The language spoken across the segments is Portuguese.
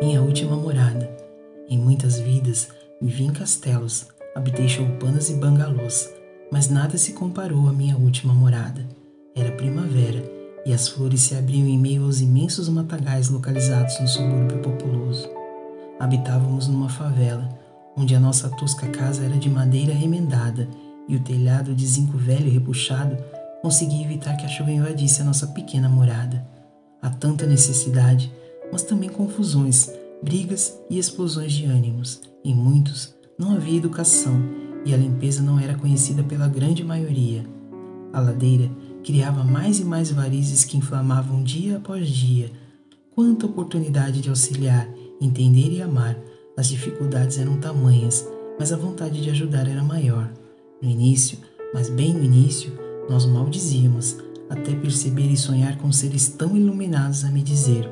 Minha última morada. Em muitas vidas, vivi em castelos, habitei choupanas e bangalôs, mas nada se comparou à minha última morada. Era primavera e as flores se abriam em meio aos imensos matagais localizados no subúrbio populoso. Habitávamos numa favela, onde a nossa tosca casa era de madeira remendada e o telhado de zinco velho repuxado conseguia evitar que a chuva invadisse a nossa pequena morada. Há tanta necessidade mas também confusões, brigas e explosões de ânimos. Em muitos, não havia educação e a limpeza não era conhecida pela grande maioria. A ladeira criava mais e mais varizes que inflamavam dia após dia. Quanta oportunidade de auxiliar, entender e amar. As dificuldades eram tamanhas, mas a vontade de ajudar era maior. No início, mas bem no início, nós maldizíamos, até perceber e sonhar com seres tão iluminados a me dizer: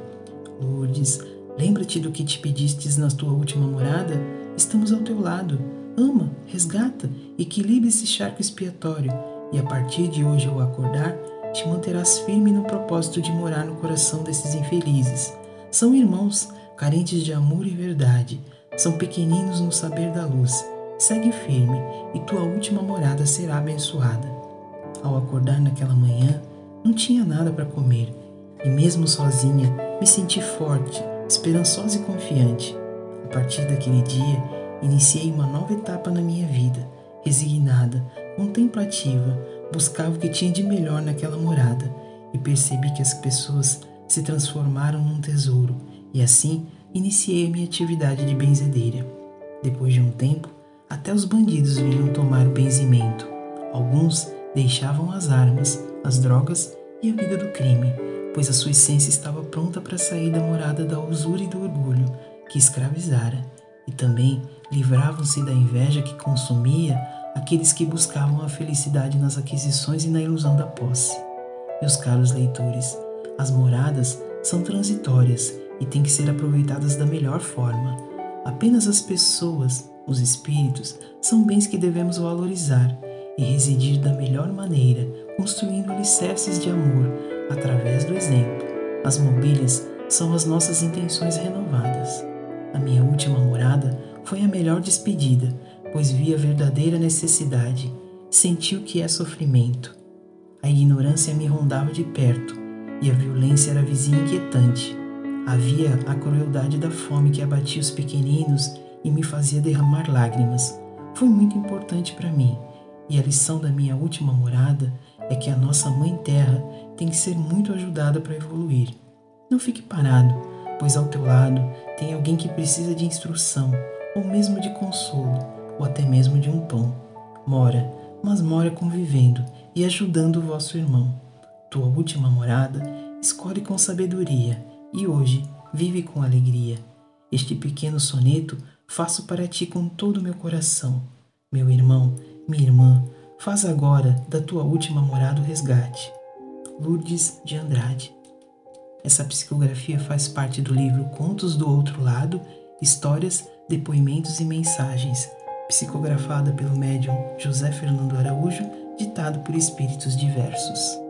Lourdes, lembra-te do que te pedistes na tua última morada? Estamos ao teu lado. Ama, resgata, equilibre esse charco expiatório, e a partir de hoje ao acordar, te manterás firme no propósito de morar no coração desses infelizes. São irmãos, carentes de amor e verdade, são pequeninos no saber da luz. Segue firme e tua última morada será abençoada. Ao acordar naquela manhã, não tinha nada para comer e mesmo sozinha, me senti forte, esperançosa e confiante. A partir daquele dia, iniciei uma nova etapa na minha vida, resignada, contemplativa, buscava o que tinha de melhor naquela morada e percebi que as pessoas se transformaram num tesouro e assim iniciei a minha atividade de benzedeira. Depois de um tempo, até os bandidos vinham tomar o benzimento. Alguns deixavam as armas, as drogas e a vida do crime pois a sua essência estava pronta para sair da morada da usura e do orgulho que escravizara, e também livravam-se da inveja que consumia aqueles que buscavam a felicidade nas aquisições e na ilusão da posse. Meus caros leitores, as moradas são transitórias e têm que ser aproveitadas da melhor forma. Apenas as pessoas, os espíritos, são bens que devemos valorizar e residir da melhor maneira, construindo alicerces de amor através do exemplo. As mobílias são as nossas intenções renovadas. A minha última morada foi a melhor despedida, pois vi a verdadeira necessidade, senti o que é sofrimento. A ignorância me rondava de perto e a violência era vizinha inquietante. Havia a crueldade da fome que abatia os pequeninos e me fazia derramar lágrimas. Foi muito importante para mim, e a lição da minha última morada é que a nossa Mãe Terra tem que ser muito ajudada para evoluir. Não fique parado, pois ao teu lado tem alguém que precisa de instrução, ou mesmo de consolo, ou até mesmo de um pão. Mora, mas mora convivendo e ajudando o vosso irmão. Tua última morada escolhe com sabedoria e hoje vive com alegria. Este pequeno soneto faço para ti com todo o meu coração. Meu irmão, minha irmã, Faz agora da tua última morada o resgate. Lourdes de Andrade. Essa psicografia faz parte do livro Contos do Outro Lado, Histórias, Depoimentos e Mensagens, psicografada pelo médium José Fernando Araújo, ditado por espíritos diversos.